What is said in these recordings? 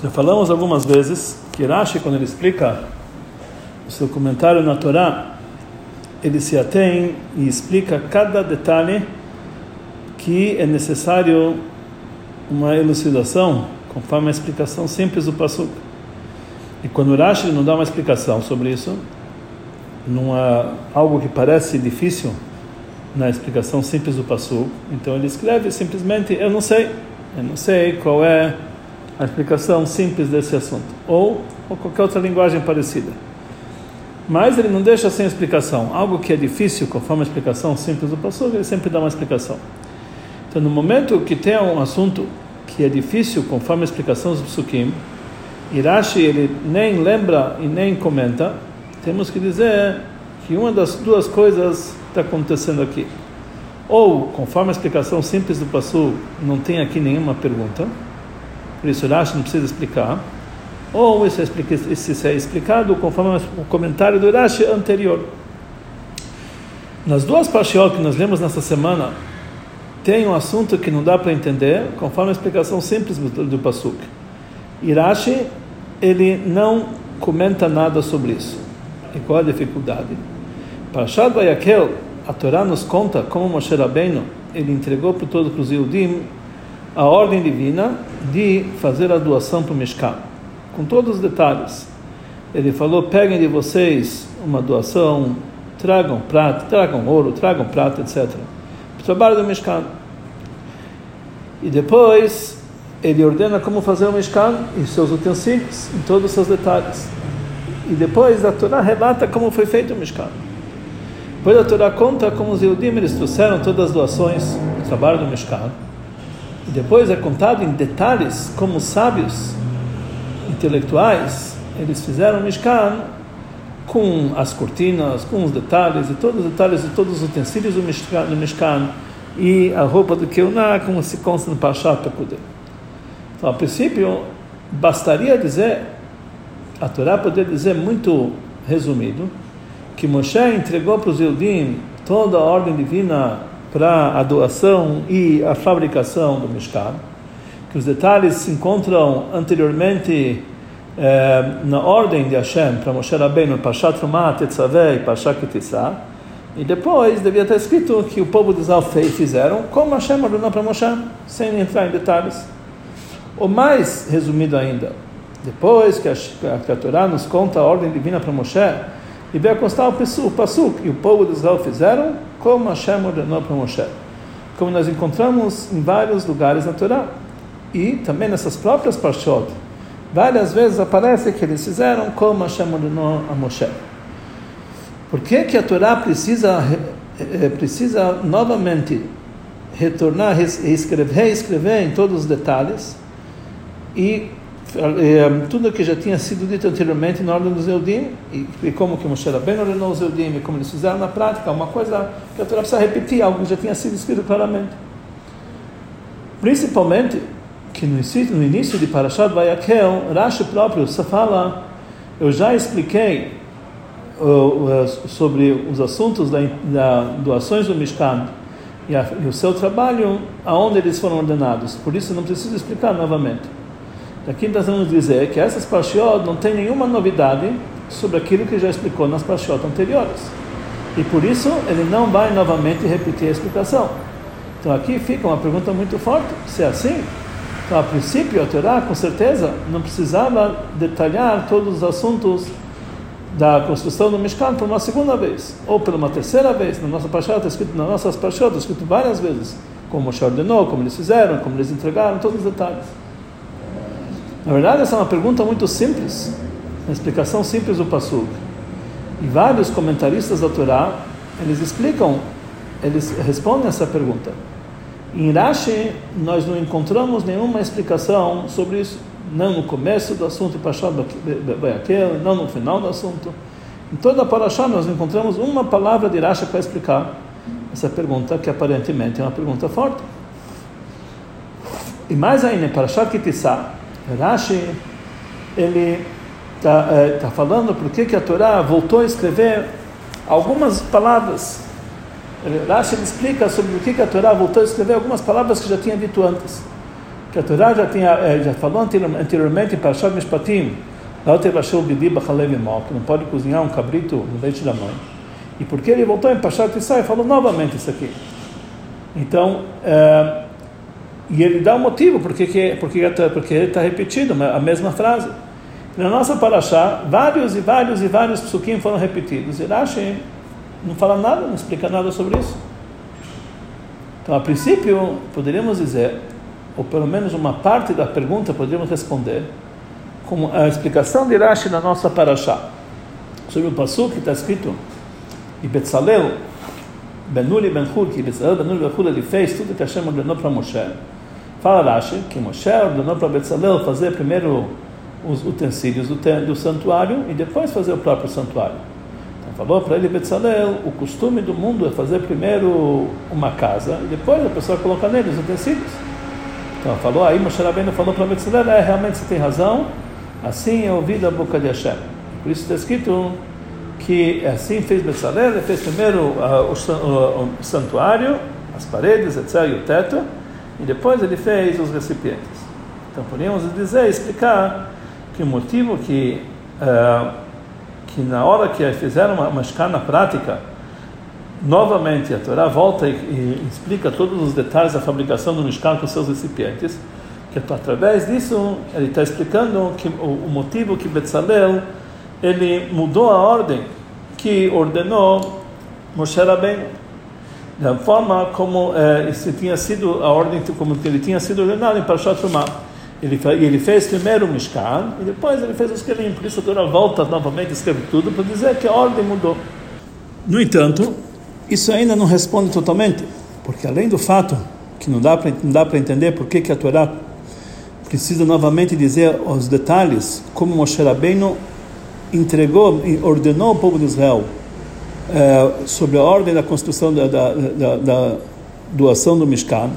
Já falamos algumas vezes que Rashi, quando ele explica o seu comentário na Torá, ele se atém e explica cada detalhe que é necessário uma elucidação, conforme a explicação simples do Passuk. E quando Rashi não dá uma explicação sobre isso, numa algo que parece difícil na explicação simples do Passuk, então ele escreve simplesmente, eu não sei, eu não sei qual é a explicação simples desse assunto, ou, ou qualquer outra linguagem parecida. Mas ele não deixa sem explicação. Algo que é difícil, conforme a explicação simples do pastor, ele sempre dá uma explicação. Então, no momento que tem um assunto que é difícil, conforme a explicação dos psukim, Irashi ele nem lembra e nem comenta, temos que dizer que uma das duas coisas está acontecendo aqui. Ou, conforme a explicação simples do Passu, não tem aqui nenhuma pergunta, por isso Rashi não precisa explicar, ou isso é, isso é explicado conforme o comentário do Rashi anterior. Nas duas parshiot que nós lemos nessa semana, tem um assunto que não dá para entender, conforme a explicação simples do Pasuk. Irashi, ele não comenta nada sobre isso. E qual a dificuldade? Parashat Vayakel, a Torá nos conta como Moshe Rabbeinu, ele entregou para todos os Yudim a ordem divina de fazer a doação para o Mishkan, com todos os detalhes. Ele falou: peguem de vocês uma doação, tragam prata, tragam ouro, tragam prata, etc. Para o trabalho do Mishkan. E depois ele ordena como fazer o Mishkan e seus utensílios, em todos os seus detalhes. E depois a Torá relata como foi feito o Mishkan. Depois a Torá conta como os Yudim eles trouxeram todas as doações do trabalho do Mishkan e depois é contado em detalhes como os sábios intelectuais eles fizeram Mishkan com as cortinas, com os detalhes e todos os detalhes de todos os utensílios do Mishkan, do Mishkan e a roupa do Keuná, como se consta no Pashat Pekudem. Então, a princípio, bastaria dizer, a Torá poder dizer muito resumido, que Moshe entregou para os Eudim toda a ordem divina para a doação e a fabricação do Mishkan, que os detalhes se encontram anteriormente eh, na ordem de Hashem para Moshe Rabbeinu, Pashat Rumah, Tetzaveh e Pashat Ketissah, e depois devia estar escrito que o povo de Israel fizeram como Hashem ordenou para Moshe, sem entrar em detalhes. Ou mais resumido ainda, depois que a, que a Torá nos conta a ordem divina para Moshe, e veio constar o Passuk, e o povo de Israel fizeram como Hashem ordenou para Moshe. Como nós encontramos em vários lugares na Torá. E também nessas próprias Parshot, várias vezes aparece que eles fizeram como Hashem ordenou a Moshe. Por que, que a Torá precisa, eh, precisa novamente retornar, reescrever, reescrever em todos os detalhes e eh, tudo que já tinha sido dito anteriormente na ordem dos Eudim, e, e como que Moshe Rabbeinu ordenou os Eudim, e como eles fizeram na prática, uma coisa que a Torá precisa repetir, algo que já tinha sido escrito claramente. Principalmente que no início, no início de Parashat Vayakel, Rashi próprio fala, eu já expliquei uh, uh, sobre os assuntos da, da doações do Mishkan e, a, e o seu trabalho, aonde eles foram ordenados. Por isso não preciso explicar novamente. Aqui nós vamos dizer que essas parshiot não tem nenhuma novidade sobre aquilo que já explicou nas parshiot anteriores. E por isso ele não vai novamente repetir a explicação. Então aqui fica uma pergunta muito forte. Se é assim, então a princípio a Torá com certeza não precisava detalhar todos os assuntos da construção do Mishkan por uma segunda vez, ou por uma terceira vez. Na nossa parshiot está escrito, nas nossas parshiot está escrito várias vezes, como Moshe ordenou, como eles fizeram, como eles entregaram, todos os detalhes. Na verdade, essa é uma pergunta muito simples, uma explicação simples do Passuk. E vários comentaristas da Torá, eles explicam, eles respondem essa pergunta. Em Rashi, nós não encontramos nenhuma explicação sobre isso, não no começo do assunto não no final do assunto. Em toda a Parashá nós encontramos uma palavra de Rashi para explicar essa pergunta, que aparentemente é uma pergunta forte. E mais ainda, em Parashat Kitissá, Rashi, ele está é, tá falando por que, a Torá voltou a escrever algumas palavras. Rashi ele explica sobre o que, a Torá voltou a escrever algumas palavras que já tinha dito antes. que a Torá já, tinha, eh, já falou anteriormente em Parashat Mishpatim, que não pode cozinhar um cabrito no leite da mãe. E porque ele voltou em Parashat Isai, falou novamente isso aqui. Então, é, e ele dá um motivo porque que porque porque está repetido a mesma frase. Na nossa paraxá, vários e vários e vários psukim foram repetidos. E Rashi não fala nada, não explica nada sobre isso. Então, a princípio, poderíamos dizer, ou pelo menos uma parte da pergunta poderíamos responder, como a explicação de Rashi na nossa paraxá. Sobre o passo que está escrito, e Betzalel, Benuli Ben Hur, que Betzalel Benuli Ben Hur, ele fez tudo que Hashem ordenou para Moshe. Fala Rashi que Moshe ordenou para Betzalel fazer primeiro os utensílios do, do santuário e depois fazer o próprio santuário. Então falou para ele Betzalel, o costume do mundo é fazer primeiro uma casa e depois a pessoa coloca nele os utensílios. Então falou, aí Moshe Rabbeinu falou para Betzalel, é, realmente você tem razão, assim é ouvido a boca de Hashem. Por isso está escrito que assim fez Betzalel, ele fez primeiro uh, o, o, o, santuário, as paredes, etc., e o teto, e depois ele fez os recipientes. Então podemos dizer, explicar que o motivo que uh, que na hora que fizeram uma, uma escala prática, novamente a Torá volta e, e, explica todos os detalhes da fabricação do Mishkan com seus recipientes, que através disso ele está explicando que o, o, motivo que Betzalel ele mudou a ordem que ordenou Moshe Rabbeinu da forma como eh, tinha sido a ordem como ele tinha sido ordenado em Parashat Trumah. Ele, ele fez primeiro o Mishkan e depois ele fez os Kelim. Por isso a Torá volta novamente, escreve tudo para dizer que a ordem mudou. No entanto, isso ainda não responde totalmente, porque além do fato que não dá para não dá para entender por que que a Torá precisa novamente dizer os detalhes como Moshe Rabbeinu entregou e ordenou ao povo de Israel eh, sobre a ordem da construção da, da, da, da doação do Mishkan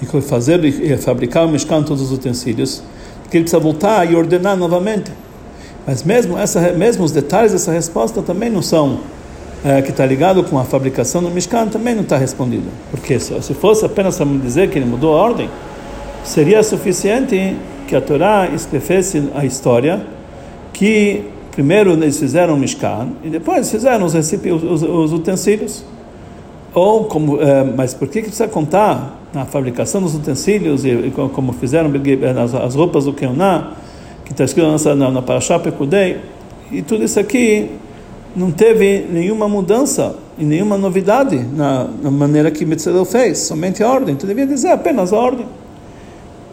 e fazer e fabricar o Mishkan todos os utensílios, que ele precisa voltar e ordenar novamente. Mas mesmo essa, mesmo os detalhes dessa resposta também não são é, que está ligado com a fabricação do Mishkan também não está respondido. Porque se, se fosse apenas para dizer que ele mudou a ordem, seria suficiente que a Torá escrevesse a história que primeiro eles fizeram o Mishkan e depois fizeram os, os, os utensílios. Ou como, é, mas por que, que precisa contar na fabricação dos utensílios e, e como fizeram as, as roupas do Keuná, que está escrito na, na, na Parashá Pekudei, e tudo isso aqui não teve nenhuma mudança e nenhuma novidade na, na maneira que Mitzvah fez, somente a ordem. Tu devia dizer apenas a ordem.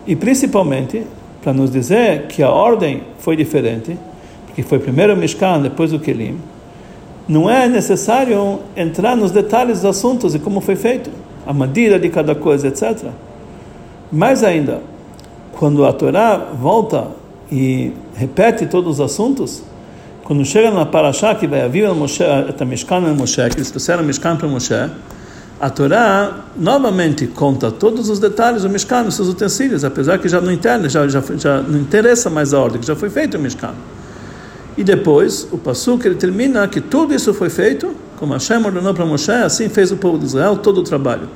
E principalmente para nos dizer que a ordem foi diferente, porque foi primeiro o Mishkan, depois o Kelim não é necessário entrar nos detalhes dos assuntos e como foi feito, a medida de cada coisa, etc. Mais ainda, quando a Torá volta e repete todos os assuntos, quando chega na Parashá que vai haver Moshe, a Mishkan e Moshe, que eles trouxeram Mishkan para Moshe, a Torá novamente conta todos os detalhes do Mishkan, os seus utensílios, apesar que já não interessa, já, já, já não interessa mais a ordem, que já foi feito o Mishkan. E depois, o Passuk, ele termina que tudo isso foi feito, como Hashem ordenou para Moshe, assim fez o povo de Israel todo o trabalho.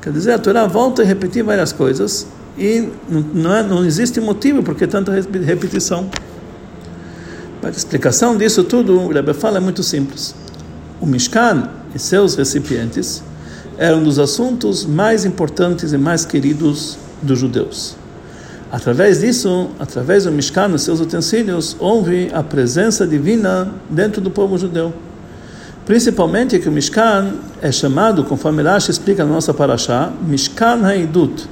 Quer dizer, a Torá volta a repetir várias coisas e não, é, não existe motivo por que tanta repetição. A explicação disso tudo, o Rebbe fala é muito simples. O Mishkan e seus recipientes eram dos assuntos mais importantes e mais queridos dos judeus. Através disso, através do Mishkan e seus utensílios, houve a presença divina dentro do povo judeu. Principalmente que o Mishkan é chamado, conforme Rashi explica na nossa paraxá, Mishkan Haidut,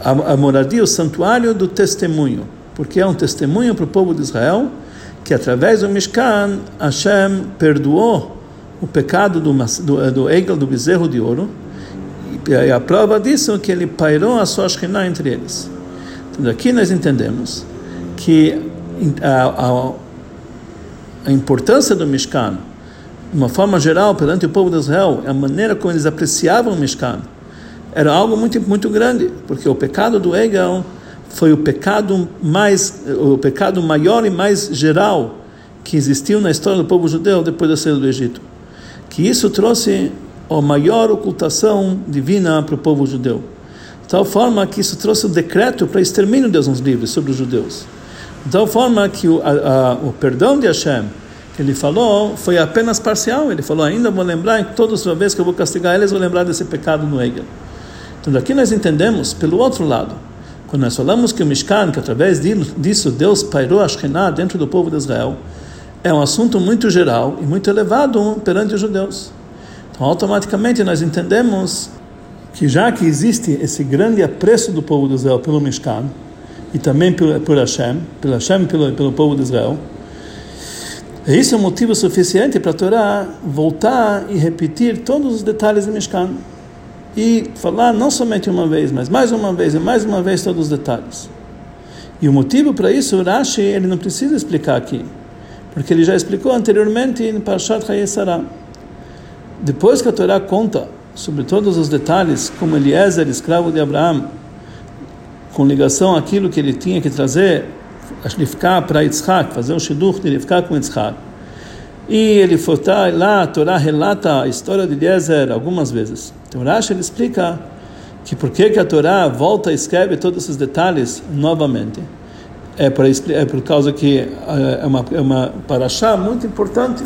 a, moradia, o santuário do testemunho, porque é um testemunho para o povo de Israel que através do Mishkan Hashem perdoou o pecado do, do, do Egel, do bezerro de ouro, e a prova disso é que ele pairou a sua Shekhinah entre eles. Daqui nós entendemos que a, a, a importância do Mishkan, de uma forma geral, perante o povo de Israel, a maneira como eles apreciavam o Mishkan, era algo muito, muito grande, porque o pecado do Egel foi o pecado mais, o pecado maior e mais geral que existiu na história do povo judeu depois da saída do Egito. Que isso trouxe a maior ocultação divina para o povo judeu. De tal forma que isso trouxe o decreto para extermínio de Deus nos livros sobre os judeus. De tal forma que o, a, a, o perdão de Hashem, que ele falou, foi apenas parcial. Ele falou: ainda vou lembrar, todas as vezes que eu vou castigar eles, vou lembrar desse pecado no Egel. Então, daqui nós entendemos, pelo outro lado, quando nós falamos que o Mishkan, que através disso Deus pairou a Shekhinah dentro do povo de Israel, é um assunto muito geral e muito elevado perante os judeus. Então, automaticamente, nós entendemos que já que existe esse grande apreço do povo de Israel pelo Mishkan, e também por, por Hashem, pelo Hashem pelo, pelo povo de Israel, isso é um motivo suficiente para a Torá voltar e repetir todos os detalhes do Mishkan e falar não somente uma vez, mas mais uma vez e mais uma vez todos os detalhes. E o motivo para isso, Rashi, ele não precisa explicar aqui, porque ele já explicou anteriormente em Parshat Hayesara. Depois que a Torá conta sobre todos os detalhes, como Eliezer, escravo de Abraão, com ligação àquilo que ele tinha que trazer, ficar para Yitzhak, fazer um shidduch de ficar com Yitzhak. E ele foi lá, a Torá relata a história de Eliezer algumas vezes. Então Rashi ele explica que por que, a Torá volta e escreve todos esses detalhes novamente. É por, é por causa que é, é uma, é uma paraxá muito importante,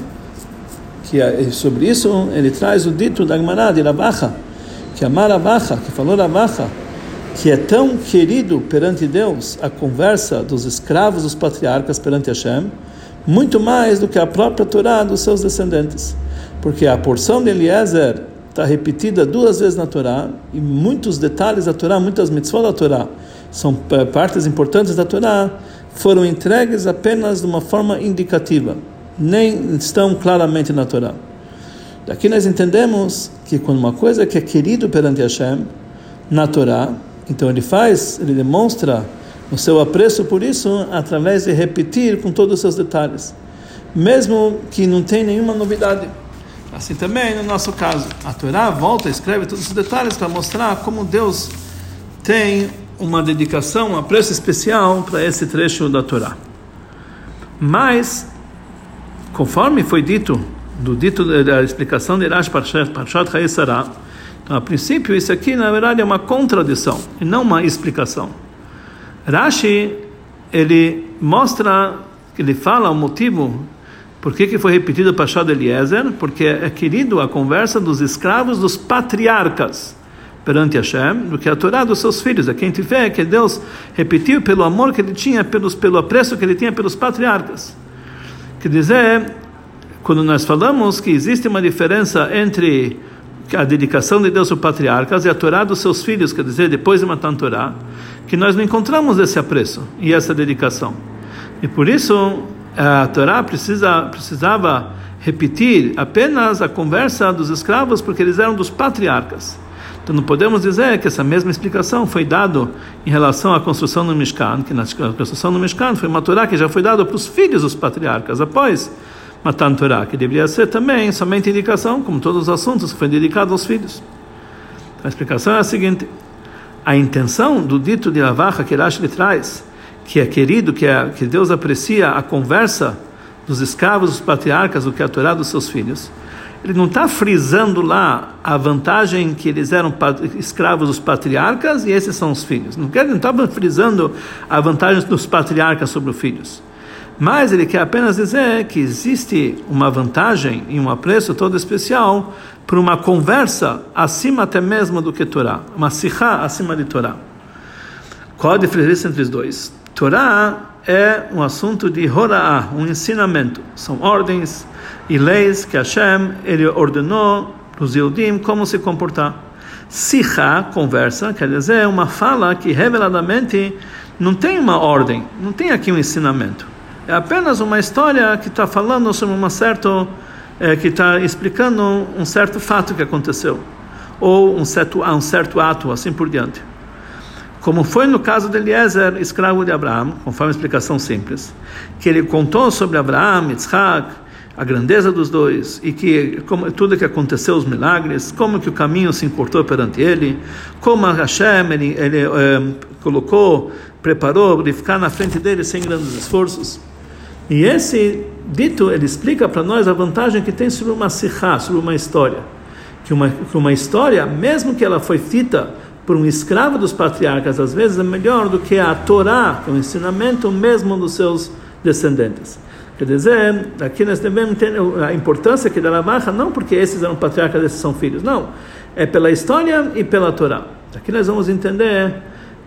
que é, sobre isso ele traz o dito da Gemara de Rabacha, que a Marabacha, que falou Rabacha, que é tão querido perante Deus a conversa dos escravos dos patriarcas perante Hashem, muito mais do que a própria Torá dos seus descendentes. Porque a porção de Eliezer está repetida duas vezes na Torá, e muitos detalhes da Torá, muitas mitzvot da Torá, são eh, partes importantes da Torá, foram entregues apenas de uma forma indicativa, nem estão claramente na Torá. Daqui nós entendemos que quando uma coisa que é querido perante Hashem, na Torá, então ele faz, ele demonstra o seu apreço por isso através de repetir com todos os seus detalhes, mesmo que não tem nenhuma novidade. Assim também no nosso caso, a Torá volta, escreve todos os detalhes para mostrar como Deus tem uma dedicação, um apreço especial para esse trecho da Torá. Mas, conforme foi dito, do dito da explicação de Rashi Parshat Hayesara, então, a princípio, isso aqui, na verdade, é uma contradição e não uma explicação. Rashi, ele mostra, ele fala o motivo por que, que foi repetido o de Eliezer, porque é querido a conversa dos escravos dos patriarcas perante Hashem, do que a Torá dos seus filhos. É quem tiver que Deus repetiu pelo amor que ele tinha, pelos, pelo apreço que ele tinha pelos patriarcas. Quer dizer, quando nós falamos que existe uma diferença entre a dedicação de Deus aos patriarcas e a Torá dos seus filhos, quer dizer, depois de matar a Torá, que nós não encontramos esse apreço e essa dedicação. E por isso a Torá precisa, precisava repetir apenas a conversa dos escravos, porque eles eram dos patriarcas. Então não podemos dizer que essa mesma explicação foi dada em relação à construção do Mishkan, que na construção do Mishkan foi uma Torá que já foi dada para os filhos dos patriarcas, após Matan Torah, que deveria ser também somente indicação, como todos os assuntos que foi dedicado aos filhos. A explicação é a seguinte: a intenção do dito de Avacha que Rashi lhe traz, que é querido, que, é, que Deus aprecia a conversa dos escravos, dos patriarcas, do que é a Torá dos seus filhos. Ele não está frisando lá a vantagem que eles eram escravos dos patriarcas e esses são os filhos. Não estava frisando a vantagem dos patriarcas sobre os filhos. Mas ele quer apenas dizer que existe uma vantagem e um apreço todo especial para uma conversa acima até mesmo do que Torá, uma sikha acima de Torá. Qual a diferença entre os dois? Torá é um assunto de Hora'ah, um ensinamento. São ordens e leis que Hashem ele ordenou para os Yehudim como se comportar. Sikha, conversa, quer dizer, uma fala que reveladamente não tem uma ordem, não tem aqui um ensinamento é apenas uma história que está falando sobre uma certo, é, que está explicando um certo fato que aconteceu ou um certo, um certo ato, assim por diante. Como foi no caso de Eliezer, escravo de Abraão, conforme a explicação simples, que ele contou sobre Abraão, Yitzhak, a grandeza dos dois e que como tudo que aconteceu os milagres como que o caminho se encurtou perante ele como Hashem ele, ele é, colocou preparou de ficar na frente dele sem grandes esforços e esse dito, ele explica para nós a vantagem que tem sobre uma sikha, sobre uma história. Que uma, que uma história, mesmo que ela foi fita por um escravo dos patriarcas, às vezes é melhor do que a Torá, que é o ensinamento mesmo dos seus descendentes. Quer dizer, aqui nós devemos entender a importância que da Lavacha, não porque esses eram patriarcas, esses são filhos, não. É pela história e pela Torá. Aqui nós vamos entender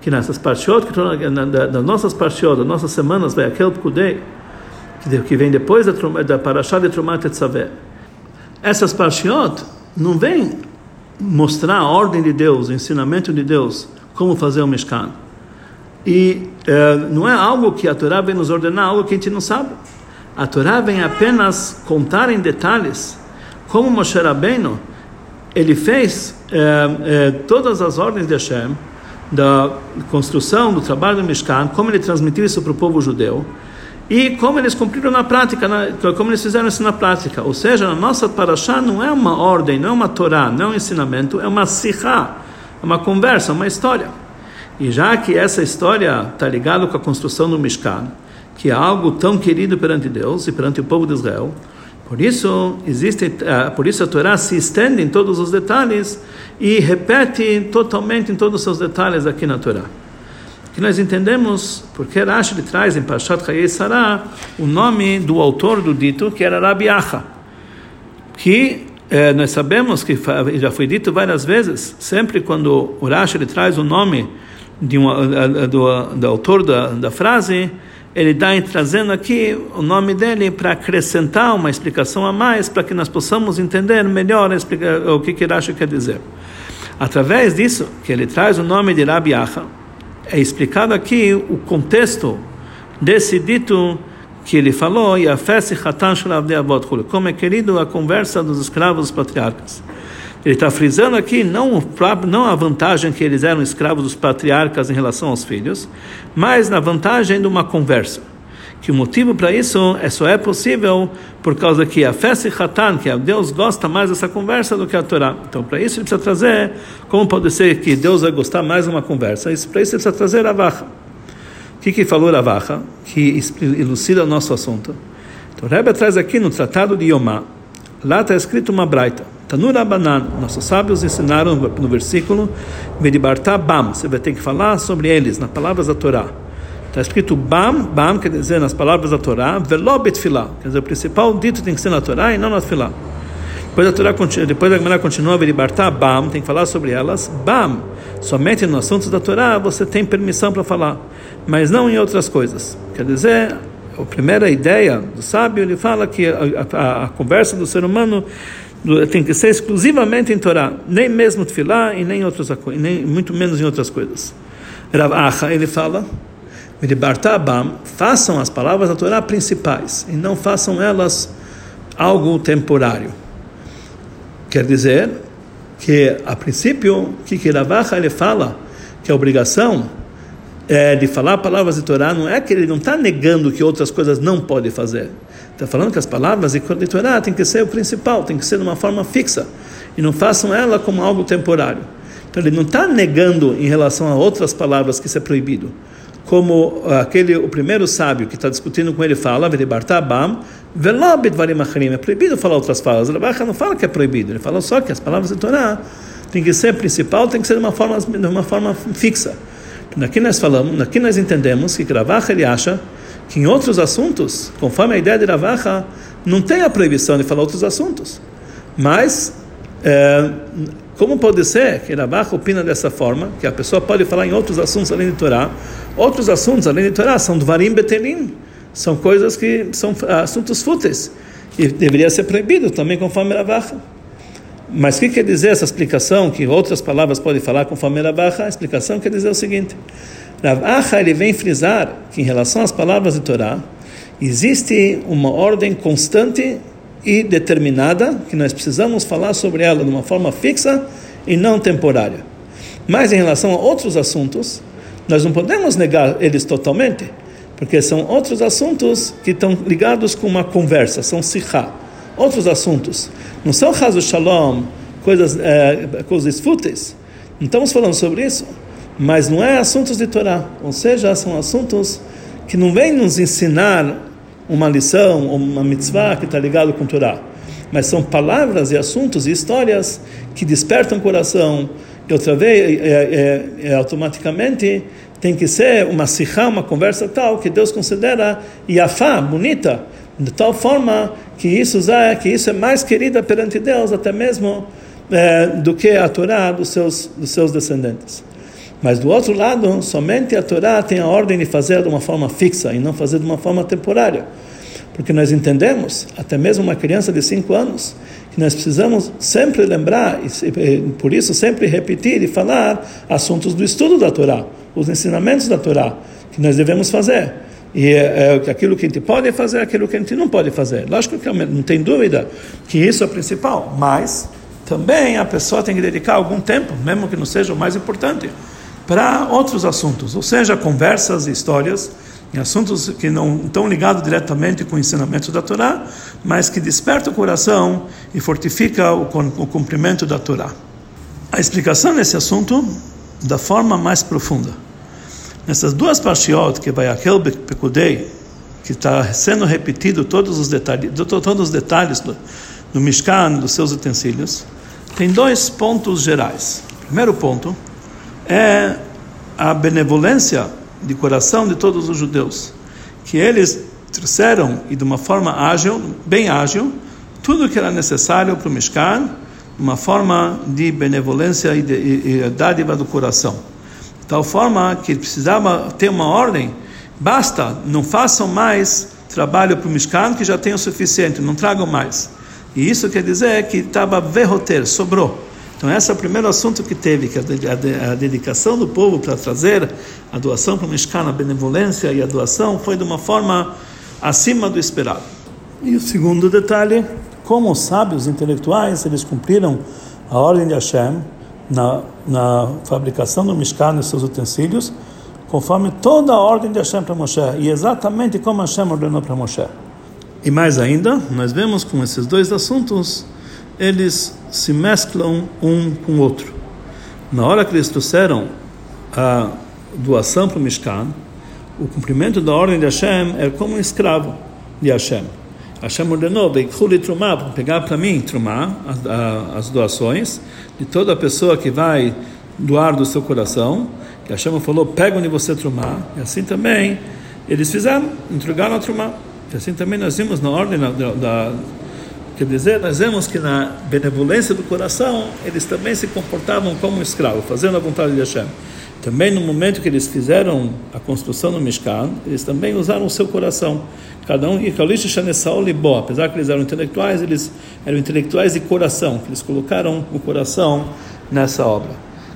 que nessas parshiot, que das nossas parshiot, das nossas semanas, vai aquele Pkudei, que vem depois da, da Parashá de Trumat Etzaveh. Essas parshiot não vêm mostrar a ordem de Deus, o ensinamento de Deus, como fazer o Mishkan. E eh, não é algo que a Torá vem nos ordenar, algo que a gente não sabe. A Torá vem apenas contar em detalhes como Moshe Rabbeinu ele fez eh, eh, todas as ordens de Hashem da construção do trabalho do Mishkan, como ele transmitiu isso para o povo judeu e como eles cumpriram na prática, na, como eles fizeram isso na prática. Ou seja, a nossa paraxá não é uma ordem, não é uma Torá, não é um ensinamento, é uma sihá, é uma conversa, uma história. E já que essa história está ligada com a construção do Mishkan, que é algo tão querido perante Deus e perante o povo de Israel, por isso existe, uh, por isso a Torá se estende em todos os detalhes e repete totalmente em todos os seus detalhes aqui na Torá que nós entendemos porque Rashi traz em Parshat Chayei Sarah o nome do autor do dito, que era Rabi Acha, que eh, nós sabemos que já foi dito várias vezes, sempre quando o Rashi traz o nome de um, do, do autor da, da frase, ele está trazendo aqui o nome dele para acrescentar uma explicação a mais, para que nós possamos entender melhor o que, que Rashi quer dizer. Através disso, que ele traz o nome de Rabi Acha, é explicado aqui o contexto desse dito que ele falou, e a como é querido a conversa dos escravos patriarcas. Ele está frisando aqui não, não a vantagem que eles eram escravos dos patriarcas em relação aos filhos, mas na vantagem de uma conversa que o motivo para isso é só é possível por causa que a festa e Hatan, que Deus gosta mais dessa conversa do que a Torá. Então, para isso ele precisa trazer, como pode ser que Deus vai gostar mais de uma conversa? Para isso ele precisa trazer a Vacha. O que, que falou a Vacha? Que elucida o nosso assunto. Então, Rebbe traz aqui no Tratado de Yomá, lá está escrito uma braita. Tanura Banan, nossos sábios ensinaram no versículo, Vedibarta Bam, você vai ter que falar sobre eles, nas palavras da Torá. Está escrito Bam, Bam quer dizer nas palavras da Torá, Velobet Filah, quer dizer o principal dito tem que ser na Torá e não na Filah. Depois a Torá depois a Gemara continua a veribartar Bam, tem que falar sobre elas. Bam, somente nos assuntos da Torá você tem permissão para falar, mas não em outras coisas. Quer dizer, a primeira ideia do sábio ele fala que a, a, a conversa do ser humano tem que ser exclusivamente em Torá, nem mesmo Tfilah e nem outras nem muito menos em outras coisas. Rav Acha, ele fala Milibartabam, façam as palavras da Torá principais e não façam elas algo temporário. Quer dizer que, a princípio, que que Ravacha ele fala que a obrigação é de falar palavras de Torá não é que ele não está negando que outras coisas não pode fazer. Está falando que as palavras de Torá tem que ser o principal, tem que ser de uma forma fixa e não façam ela como algo temporário. Então ele não está negando em relação a outras palavras que isso é proibido como aquele o primeiro sábio que está discutindo com ele fala, é proibido falar outras palavras. Rabacha não fala que é proibido, ele fala só que as palavras de Torá tem que ser principal, tem que ser de uma forma, de uma forma fixa. Aqui nós falamos, aqui nós entendemos que Ravacha ele acha que em outros assuntos, conforme a ideia de Ravacha, não tem a proibição de falar outros assuntos. Mas é, como pode ser que Rabach opina dessa forma, que a pessoa pode falar em outros assuntos além de Torá? Outros assuntos além de Torá são Dvarim Betelim, são coisas que são assuntos fúteis e deveria ser proibido também conforme Rabach. Mas o que quer dizer essa explicação que outras palavras podem falar conforme Rabach? A explicação quer dizer o seguinte: Rabach ele vem frisar que em relação às palavras de Torá existe uma ordem constante e determinada, que nós precisamos falar sobre ela de uma forma fixa e não temporária. Mas em relação a outros assuntos, nós não podemos negar eles totalmente, porque são outros assuntos que estão ligados com uma conversa, são sikha. Outros assuntos. Não são raso shalom, coisas, é, coisas fúteis. Não estamos falando sobre isso. Mas não é assuntos de Torá. Ou seja, são assuntos que não vêm nos ensinar uma lição uma mitzvah que está ligado com Torá, mas são palavras e assuntos e histórias que despertam o coração, e outra vez, é, é, é, automaticamente, tem que ser uma sihá, uma conversa tal que Deus considera yafá, bonita, de tal forma que isso, que isso é mais querida perante Deus, até mesmo é, do que a Torá dos seus, dos seus descendentes. Mas do outro lado, somente a Torá tem a ordem de fazer de uma forma fixa e não fazer de uma forma temporária. Porque nós entendemos, até mesmo uma criança de 5 anos, que nós precisamos sempre lembrar, e por isso sempre repetir e falar assuntos do estudo da Torá, os ensinamentos da Torá, que nós devemos fazer. E é, é aquilo que a gente pode fazer, aquilo que a gente não pode fazer. Lógico que não tem dúvida que isso é o principal, mas também a pessoa tem que dedicar algum tempo, mesmo que não seja o mais importante, para outros assuntos, ou seja, conversas e histórias em assuntos que não estão ligados diretamente com o ensinamento da Torá, mas que desperta o coração e fortifica o, o cumprimento da Torá. A explicação desse assunto da forma mais profunda. Nessas duas parshiot, que vai aquele pekudei, que está sendo repetido todos os detalhes, todos os detalhes do, do Mishkan, dos seus utensílios, tem dois pontos gerais. Primeiro ponto é a benevolência de coração de todos os judeus, que eles trouxeram e de uma forma ágil, bem ágil, tudo que era necessário para o Mishkan, uma forma de benevolência e, de, e, e dádiva do coração. De tal forma que precisava ter uma ordem, basta, não façam mais trabalho para o Mishkan, que já tem o suficiente, não tragam mais. E isso quer dizer que estava verroter, sobrou. Então, esse é o primeiro assunto que teve, que a, dedicação do povo para trazer a doação para o Mishkan, a benevolência e a doação foi de uma forma acima do esperado. E o segundo detalhe, como os sábios intelectuais, eles cumpriram a ordem de Hashem na, na fabricação do Mishkan e seus utensílios, conforme toda a ordem de Hashem para Moshe, e exatamente como Hashem ordenou para Moshe. E mais ainda, nós vemos com esses dois assuntos eles se mesclam um com o outro. Na hora que eles trouxeram a doação para o Mishkan, o cumprimento da ordem de Hashem é como um escravo de Hashem. Hashem ordenou, trumá, pegar para mim trumá, as, as doações, de toda pessoa que vai doar do seu coração. Que Hashem falou, pega onde você trumá. E assim também eles fizeram, entregaram a trumá. E assim também nós vimos na ordem da, da Quer dizer, nós vemos que na benevolência do coração, eles também se comportavam como escravos, fazendo a vontade de Hashem. Também no momento que eles fizeram a construção do Mishkan, eles também usaram o seu coração. Cada um, e apesar que eles eram intelectuais, eles eram intelectuais de coração, que eles colocaram o coração nessa obra.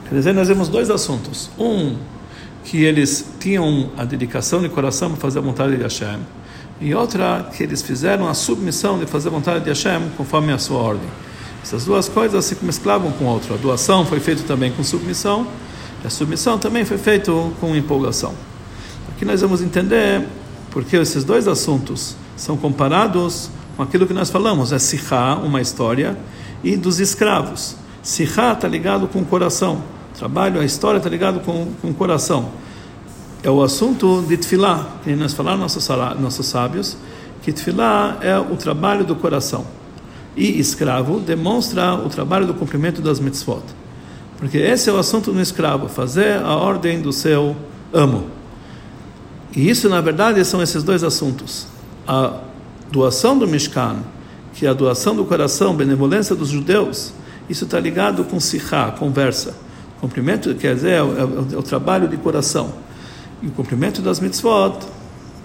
Quer dizer, nós vemos dois assuntos. Um, que eles tinham a dedicação de coração para fazer a vontade de Hashem e outra que eles fizeram a submissão de fazer a vontade de Hashem conforme a sua ordem. Essas duas coisas se mesclavam com a outra. A doação foi feita também com submissão, e a submissão também foi feita com empolgação. Aqui nós vamos entender porque esses dois assuntos são comparados com aquilo que nós falamos, é Sihá, uma história, e dos escravos. Sihá está ligado com o coração, trabalho, a história está ligado com, com o coração é o assunto de tefilá, que nós falamos nossos, nossos sábios, que tefilá é o trabalho do coração. E escravo demonstra o trabalho do cumprimento das mitzvot. Porque esse é o assunto do escravo, fazer a ordem do seu amo. E isso, na verdade, são esses dois assuntos. A doação do Mishkan, que é a doação do coração, benevolência dos judeus, isso está ligado com sichá, conversa. Cumprimento, quer dizer, é o, é é o trabalho de coração e o cumprimento das mitzvot,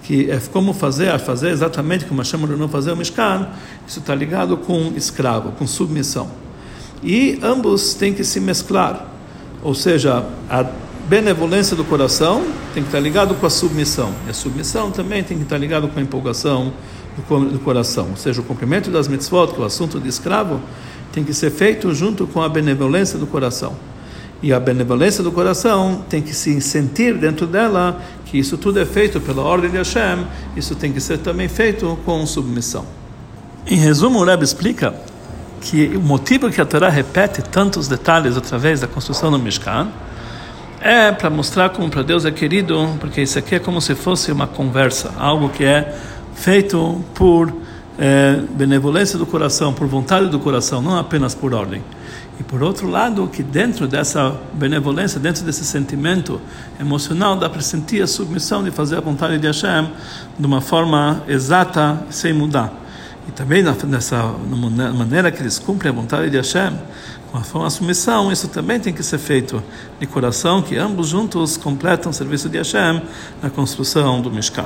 que é como fazer, fazer exatamente como Hashem ordenou fazer o Mishkan, isso está ligado com escravo, com submissão. E ambos têm que se mesclar, ou seja, a benevolência do coração tem que estar ligado com a submissão, e a submissão também tem que estar ligado com a empolgação do coração, ou seja, o cumprimento das mitzvot, que é o assunto de escravo, tem que ser feito junto com a benevolência do coração. E a benevolência do coração tem que se sentir dentro dela que isso tudo é feito pela ordem de Hashem, isso tem que ser também feito com submissão. Em resumo, o Rebbe explica que o motivo que a Torá repete tantos detalhes através da construção do Mishkan é para mostrar como para Deus é querido, porque isso aqui é como se fosse uma conversa, algo que é feito por é, benevolência do coração, por vontade do coração, não apenas por ordem. E por outro lado, que dentro dessa benevolência, dentro desse sentimento emocional, dá para sentir a submissão de fazer a vontade de Hashem de uma forma exata, sem mudar. E também nessa maneira que eles cumprem a vontade de Hashem, com a forma de submissão, isso também tem que ser feito de coração, que ambos juntos completam o serviço de Hashem na construção do Mishkan.